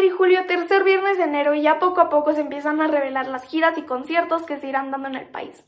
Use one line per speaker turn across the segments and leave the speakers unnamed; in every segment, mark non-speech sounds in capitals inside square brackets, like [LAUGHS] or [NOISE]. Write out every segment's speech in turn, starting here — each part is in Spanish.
Adri Julio, tercer viernes de enero y ya poco a poco se empiezan a revelar las giras y conciertos que se irán dando en el país.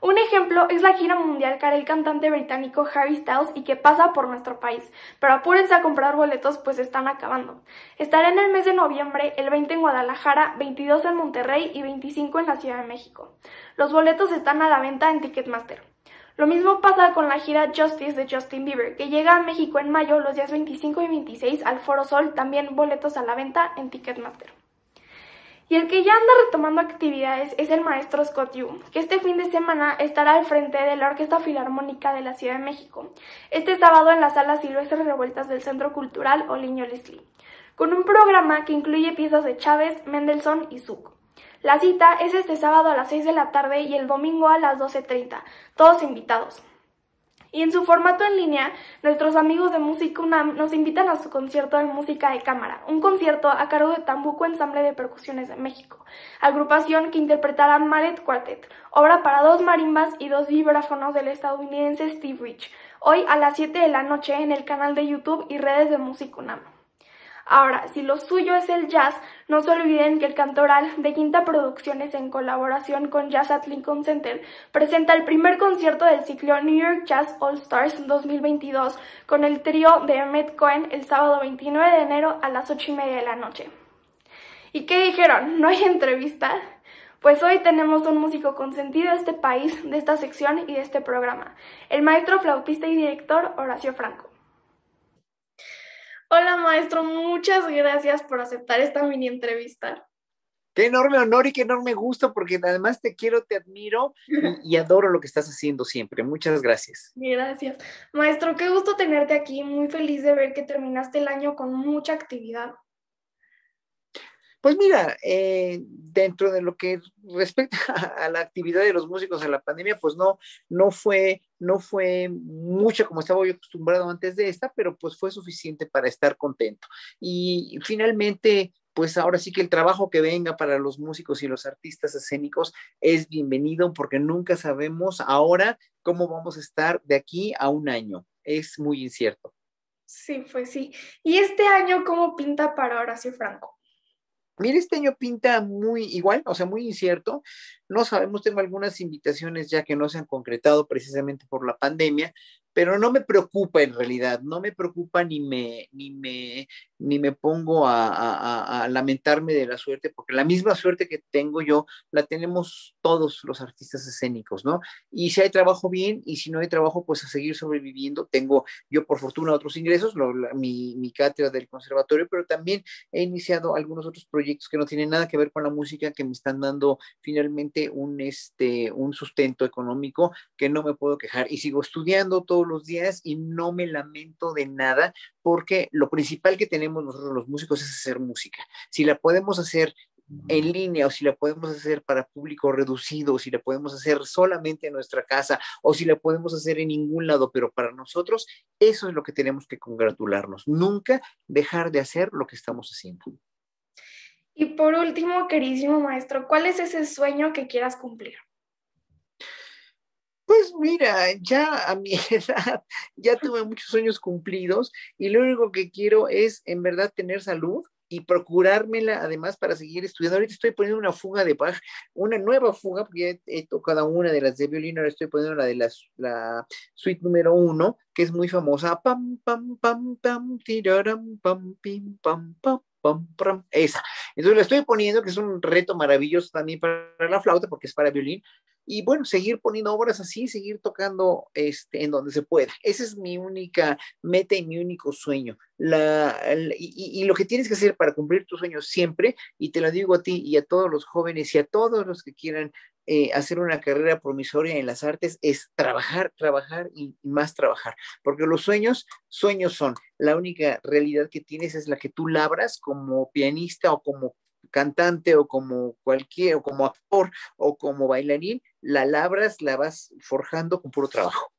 Un ejemplo es la gira mundial que hará el cantante británico Harry Styles y que pasa por nuestro país, pero apúrense a comprar boletos pues están acabando. Estará en el mes de noviembre, el 20 en Guadalajara, 22 en Monterrey y 25 en la Ciudad de México. Los boletos están a la venta en Ticketmaster. Lo mismo pasa con la gira Justice de Justin Bieber, que llega a México en mayo los días 25 y 26 al Foro Sol, también boletos a la venta en Ticketmaster. Y el que ya anda retomando actividades es el maestro Scott Yu, que este fin de semana estará al frente de la Orquesta Filarmónica de la Ciudad de México, este sábado en la sala Silvestres Revueltas del Centro Cultural Oliño Leslie, con un programa que incluye piezas de Chávez, Mendelssohn y Zuck. La cita es este sábado a las 6 de la tarde y el domingo a las 12.30, todos invitados. Y en su formato en línea, nuestros amigos de Música UNAM nos invitan a su concierto de música de cámara, un concierto a cargo de Tambuco Ensamble de Percusiones de México, agrupación que interpretará Maret Quartet, obra para dos marimbas y dos vibráfonos del estadounidense Steve Rich, hoy a las 7 de la noche en el canal de YouTube y redes de Música UNAM. Ahora, si lo suyo es el jazz, no se olviden que el Cantoral de Quinta Producciones en colaboración con Jazz at Lincoln Center presenta el primer concierto del ciclo New York Jazz All Stars 2022 con el trío de Emmett Cohen el sábado 29 de enero a las 8 y media de la noche. ¿Y qué dijeron? ¿No hay entrevista? Pues hoy tenemos un músico consentido de este país, de esta sección y de este programa, el maestro flautista y director Horacio Franco. Hola maestro, muchas gracias por aceptar esta mini entrevista.
Qué enorme honor y qué enorme gusto, porque además te quiero, te admiro y, y, adoro lo que estás haciendo siempre. Muchas gracias.
Gracias. Maestro, qué gusto tenerte aquí. Muy feliz de ver que terminaste el año con mucha actividad.
Pues mira, eh, dentro de lo que respecta [LAUGHS] a la actividad de los músicos en la pandemia, pues no, no fue, no fue mucho como estaba yo acostumbrado antes de esta, pero pues fue suficiente para estar contento. Y finalmente, pues ahora sí que el trabajo que venga para los músicos y los artistas escénicos es bienvenido porque nunca sabemos ahora cómo vamos a estar de aquí a un año. Es muy incierto.
Sí, pues sí. ¿Y este año cómo pinta para Horacio Franco?
Mira, este año pinta muy igual, o sea, muy incierto. No sabemos, tengo algunas invitaciones ya que no se han concretado precisamente por la pandemia, pero no me preocupa en realidad, no me preocupa ni me, ni me, ni me pongo a, lamentarme de la suerte, porque la misma suerte que tengo yo la tenemos todos los artistas escénicos, ¿no? Y si hay trabajo bien, y si no hay trabajo, pues a seguir sobreviviendo. Tengo yo, por fortuna, otros ingresos, mi, mi cátedra del conservatorio, pero también he iniciado algunos otros proyectos que no tienen nada que ver con la música, que me están dando finalmente un, este, un sustento económico que no me puedo quejar. Y sigo estudiando todos los días y no me lamento de nada porque lo principal que tenemos nosotros los músicos es hacer música. Si la podemos hacer en línea o si la podemos hacer para público reducido o si la podemos hacer solamente en nuestra casa o si la podemos hacer en ningún lado, pero para nosotros eso es lo que tenemos que congratularnos. Nunca dejar de hacer lo que estamos haciendo.
Y por último, queridísimo maestro, ¿cuál es ese sueño que quieras cumplir?
Pues mira, ya a mi [LAUGHS] edad ya tuve muchos sueños cumplidos y lo único que quiero es en verdad tener salud y procurármela además para seguir estudiando. Ahorita estoy poniendo una fuga de Bach, una nueva fuga, porque he tocado una de las de violín, ahora estoy poniendo la de la, la suite número uno, que es muy famosa. Pam, pam, pam, pam, tiraram, pam, pim, pam, pam. Esa. Entonces la estoy poniendo, que es un reto maravilloso también para la flauta, porque es para violín, y bueno, seguir poniendo obras así, seguir tocando este, en donde se pueda. Esa es mi única meta y mi único sueño. La, y, lo que tienes que hacer para cumplir tus sueños siempre, y te lo digo a ti y a todos los jóvenes y a todos los que quieran eh, hacer una carrera promisoria en las artes, es trabajar, trabajar y, y más trabajar. Porque los sueños, sueños son. La única realidad que tienes es la que tú labras como pianista o como cantante o como cualquier, o como actor o como bailarín, la labras, la vas forjando con puro trabajo.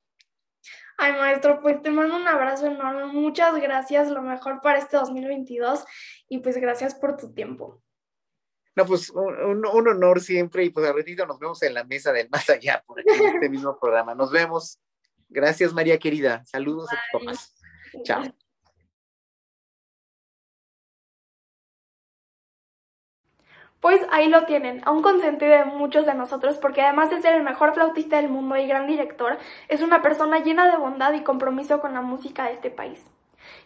Ay, maestro, pues te mando un abrazo enorme. Muchas gracias, lo mejor para este 2022 y pues gracias por tu tiempo.
No, pues un, honor siempre y pues a ratito nos vemos en la mesa del más allá por aquí en este [LAUGHS] mismo programa. Nos vemos. Gracias, María querida. Saludos a tus papás. Chao.
Pues ahí lo tienen, a un consentido de muchos de nosotros porque además de ser el mejor flautista del mundo y gran director, es una persona llena de bondad y compromiso con la música de este país.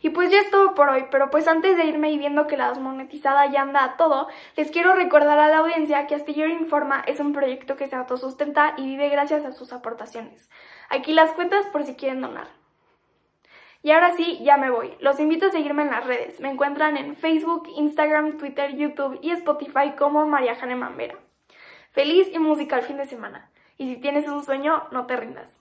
Y pues ya es todo por hoy, pero pues antes de irme y viendo que la desmonetizada ya anda a todo, les quiero recordar a la audiencia que Astillero Informa es un proyecto que se autosustenta y vive gracias a sus aportaciones. Aquí las cuentas por si quieren donar. Y ahora sí, ya me voy. Los invito a seguirme en las redes. Me encuentran en Facebook, Instagram, Twitter, YouTube y Spotify como María Jane Mambera. Feliz y musical fin de semana. Y si tienes un sueño, no te rindas.